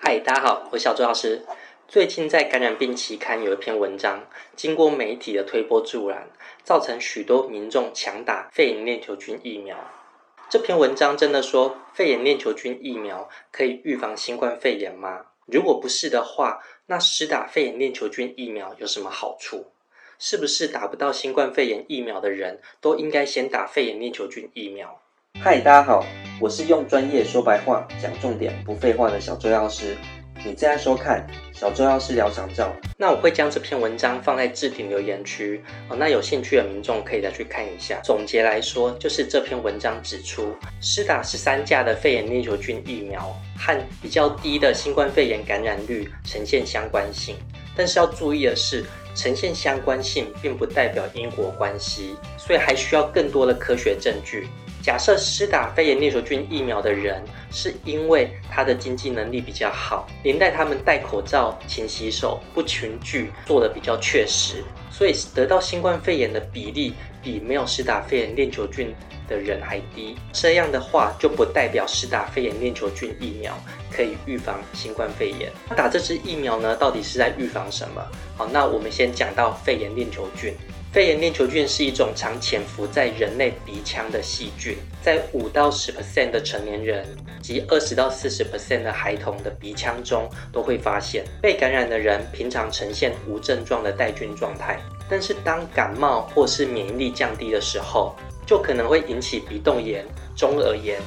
嗨，大家好，我是小周老师。最近在《感染病期刊》有一篇文章，经过媒体的推波助澜，造成许多民众强打肺炎链球菌疫苗。这篇文章真的说肺炎链球菌疫苗可以预防新冠肺炎吗？如果不是的话，那施打肺炎链球菌疫苗有什么好处？是不是打不到新冠肺炎疫苗的人都应该先打肺炎链球菌疫苗？嗨，大家好，我是用专业说白话讲重点不废话的小周药师。你正在收看小周药师聊长照。那我会将这篇文章放在置顶留言区哦，那有兴趣的民众可以再去看一下。总结来说，就是这篇文章指出，施打十三价的肺炎链球菌疫苗和比较低的新冠肺炎感染率呈现相关性。但是要注意的是，呈现相关性并不代表因果关系，所以还需要更多的科学证据。假设施打肺炎链球菌疫苗的人是因为他的经济能力比较好，连带他们戴口罩、勤洗手、不群聚做的比较确实，所以得到新冠肺炎的比例比没有施打肺炎链球菌的人还低。这样的话，就不代表施打肺炎链球菌疫苗。可以预防新冠肺炎。打这支疫苗呢，到底是在预防什么？好，那我们先讲到肺炎链球菌。肺炎链球菌是一种常潜伏在人类鼻腔的细菌，在五到十 percent 的成年人及二十到四十 percent 的孩童的鼻腔中都会发现。被感染的人平常呈现无症状的带菌状态，但是当感冒或是免疫力降低的时候，就可能会引起鼻窦炎、中耳炎、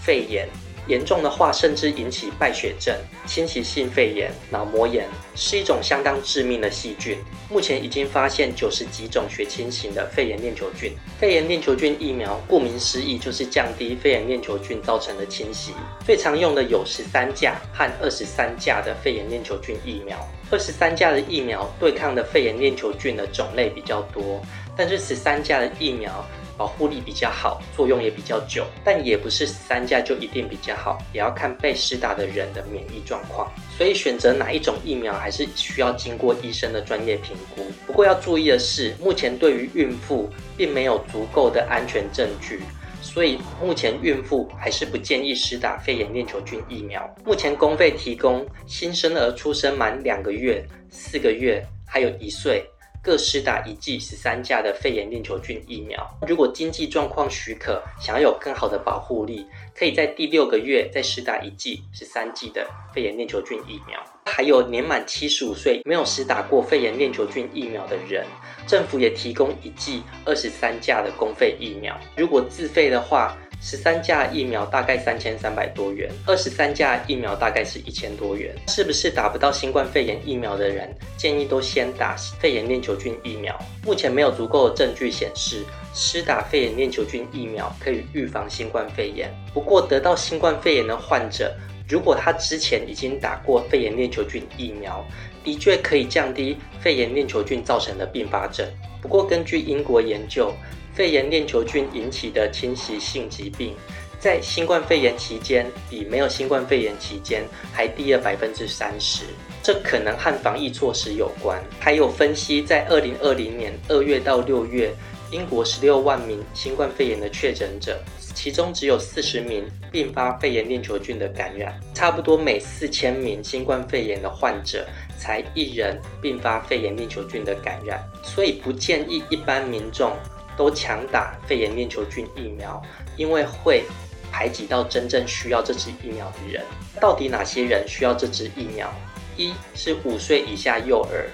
肺炎。严重的话，甚至引起败血症、侵袭性肺炎、脑膜炎，是一种相当致命的细菌。目前已经发现九十几种血清型的肺炎链球菌。肺炎链球菌疫苗，顾名思义，就是降低肺炎链球菌造成的侵袭。最常用的有十三价和二十三价的肺炎链球菌疫苗。二十三价的疫苗对抗的肺炎链球菌的种类比较多，但是十三价的疫苗。保护力比较好，作用也比较久，但也不是三价就一定比较好，也要看被施打的人的免疫状况。所以选择哪一种疫苗，还是需要经过医生的专业评估。不过要注意的是，目前对于孕妇并没有足够的安全证据，所以目前孕妇还是不建议施打肺炎链球菌疫苗。目前公费提供新生儿出生满两个月、四个月，还有一岁。各施打一剂十三价的肺炎链球菌疫苗。如果经济状况许可，想要有更好的保护力，可以在第六个月再施打一剂十三剂的肺炎链球菌疫苗。还有年满七十五岁没有施打过肺炎链球菌疫苗的人，政府也提供一剂二十三价的公费疫苗。如果自费的话，十三价疫苗大概三千三百多元，二十三价疫苗大概是一千多元。是不是打不到新冠肺炎疫苗的人，建议都先打肺炎链球菌疫苗？目前没有足够的证据显示，施打肺炎链球菌疫苗可以预防新冠肺炎。不过，得到新冠肺炎的患者，如果他之前已经打过肺炎链球菌疫苗，的确可以降低肺炎链球菌造成的并发症。不过，根据英国研究。肺炎链球菌引起的侵袭性疾病，在新冠肺炎期间比没有新冠肺炎期间还低了百分之三十，这可能和防疫措施有关。还有分析，在二零二零年二月到六月，英国十六万名新冠肺炎的确诊者，其中只有四十名并发肺炎链球菌的感染，差不多每四千名新冠肺炎的患者才一人并发肺炎链球菌的感染，所以不建议一般民众。都强打肺炎链球菌疫苗，因为会排挤到真正需要这支疫苗的人。到底哪些人需要这支疫苗？一是五岁以下幼儿，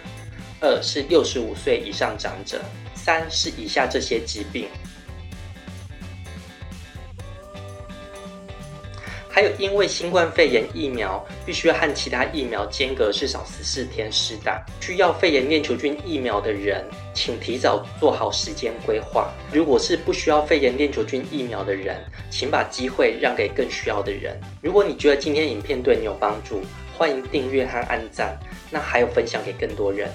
二是六十五岁以上长者，三是以下这些疾病。还有，因为新冠肺炎疫苗必须和其他疫苗间隔至少十四天施打，需要肺炎链球菌疫苗的人，请提早做好时间规划。如果是不需要肺炎链球菌疫苗的人，请把机会让给更需要的人。如果你觉得今天影片对你有帮助，欢迎订阅和按赞，那还有分享给更多人。